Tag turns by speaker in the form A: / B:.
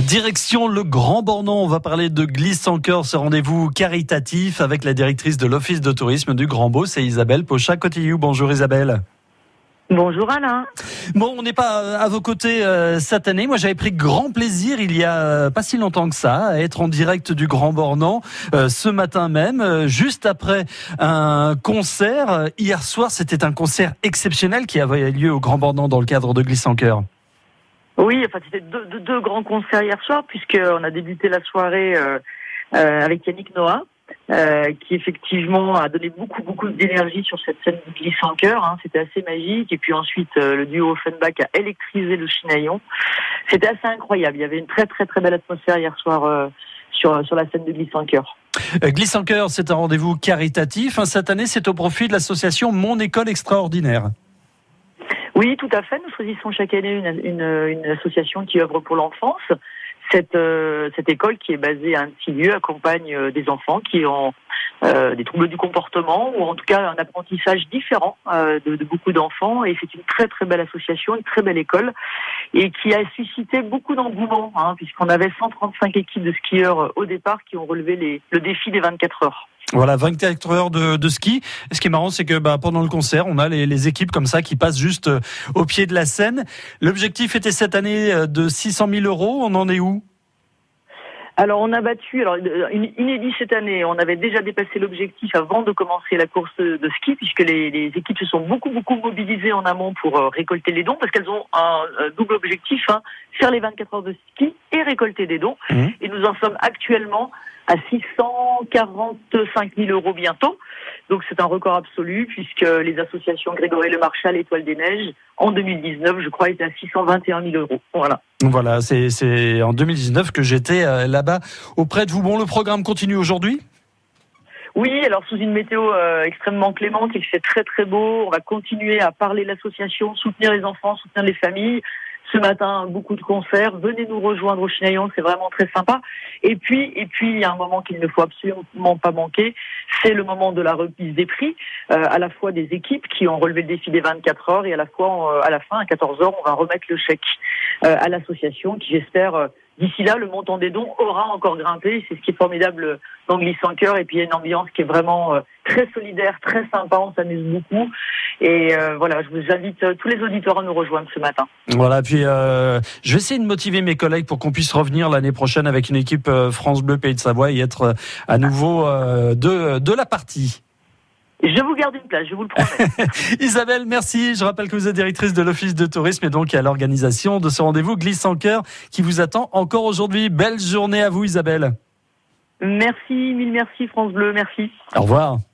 A: Direction le Grand Bornand, on va parler de glisse en cœur, ce rendez-vous caritatif avec la directrice de l'Office de tourisme du Grand Beau, c'est Isabelle Pochat-Cotillou. Bonjour Isabelle.
B: Bonjour Alain.
A: Bon, on n'est pas à vos côtés euh, cette année. Moi, j'avais pris grand plaisir il y a euh, pas si longtemps que ça à être en direct du Grand Bornand euh, ce matin même, juste après un concert. Hier soir, c'était un concert exceptionnel qui avait lieu au Grand Bornand dans le cadre de Glisse en cœur.
B: Oui, enfin c'était deux, grands concerts hier soir puisqu'on a débuté la soirée euh, euh, avec Yannick Noah. Euh, qui effectivement a donné beaucoup beaucoup d'énergie sur cette scène de glisse en cœur. Hein. C'était assez magique. Et puis ensuite, le duo Offenbach a électrisé le Chinaillon. C'était assez incroyable. Il y avait une très très très belle atmosphère hier soir sur sur la scène de glisse en cœur.
A: Glisse en cœur, c'est un rendez-vous caritatif. Cette année, c'est au profit de l'association Mon École Extraordinaire.
B: Oui, tout à fait. Nous choisissons chaque année une, association qui œuvre pour l'enfance. Cette, euh, cette école qui est basée à un petit lieu accompagne euh, des enfants qui ont euh, des troubles du comportement ou en tout cas un apprentissage différent de, beaucoup d'enfants et c'est une très très belle association, une très belle école et qui a suscité beaucoup d'engouement hein, puisqu'on avait 135 équipes de skieurs au départ qui ont relevé le défi des 24 heures.
A: Voilà, 24 heures de, ski. ce qui est marrant, c'est que bah, pendant le concert, on a les, équipes comme ça qui passent juste euh, au pied de la scène. L'objectif était cette année euh, de 600 000 euros. On en est où?
B: Alors on a battu, alors une inédit cette année, on avait déjà dépassé l'objectif avant de commencer la course de ski, puisque les, équipes se sont beaucoup beaucoup mobilisées en amont pour euh, récolter les dons, parce qu'elles ont un, double objectif, hein, faire les 24 heures de ski et récolter des dons. Mmh. Et nous en sommes actuellement à 645 000 euros bientôt. Donc c'est un record absolu puisque les associations Grégory Le Marchal, Étoile des Neiges, en 2019, je crois, étaient à 621 000 euros. Voilà.
A: Voilà, c'est en 2019 que j'étais euh, là-bas auprès de vous. Bon, le programme continue aujourd'hui?
B: Oui, alors sous une météo euh, extrêmement clémente, il fait très très beau. On va continuer à parler l'association, soutenir les enfants, soutenir les familles ce matin beaucoup de concerts. Venez nous rejoindre au Chinaillon, c'est vraiment très sympa. Et puis, et puis, il y a un moment qu'il ne faut absolument pas manquer, c'est le moment de la remise des prix, euh, à la fois des équipes qui ont relevé le défi des 24 heures et à la fois, euh, à la fin, à 14 heures, on va remettre le chèque à l'association qui, j'espère, D'ici là, le montant des dons aura encore grimpé. C'est ce qui est formidable dans Glisse en cœur. Et puis, il y a une ambiance qui est vraiment très solidaire, très sympa. On s'amuse beaucoup. Et euh, voilà, je vous invite euh, tous les auditeurs à nous rejoindre ce matin.
A: Voilà, puis euh, je vais essayer de motiver mes collègues pour qu'on puisse revenir l'année prochaine avec une équipe France Bleu Pays de Savoie et être à nouveau de, de la partie.
B: Je vous garde une place, je vous le promets.
A: Isabelle, merci. Je rappelle que vous êtes directrice de l'Office de tourisme et donc à l'organisation de ce rendez-vous Glisse en cœur qui vous attend encore aujourd'hui. Belle journée à vous, Isabelle.
B: Merci, mille merci, France Bleu, merci.
A: Au revoir.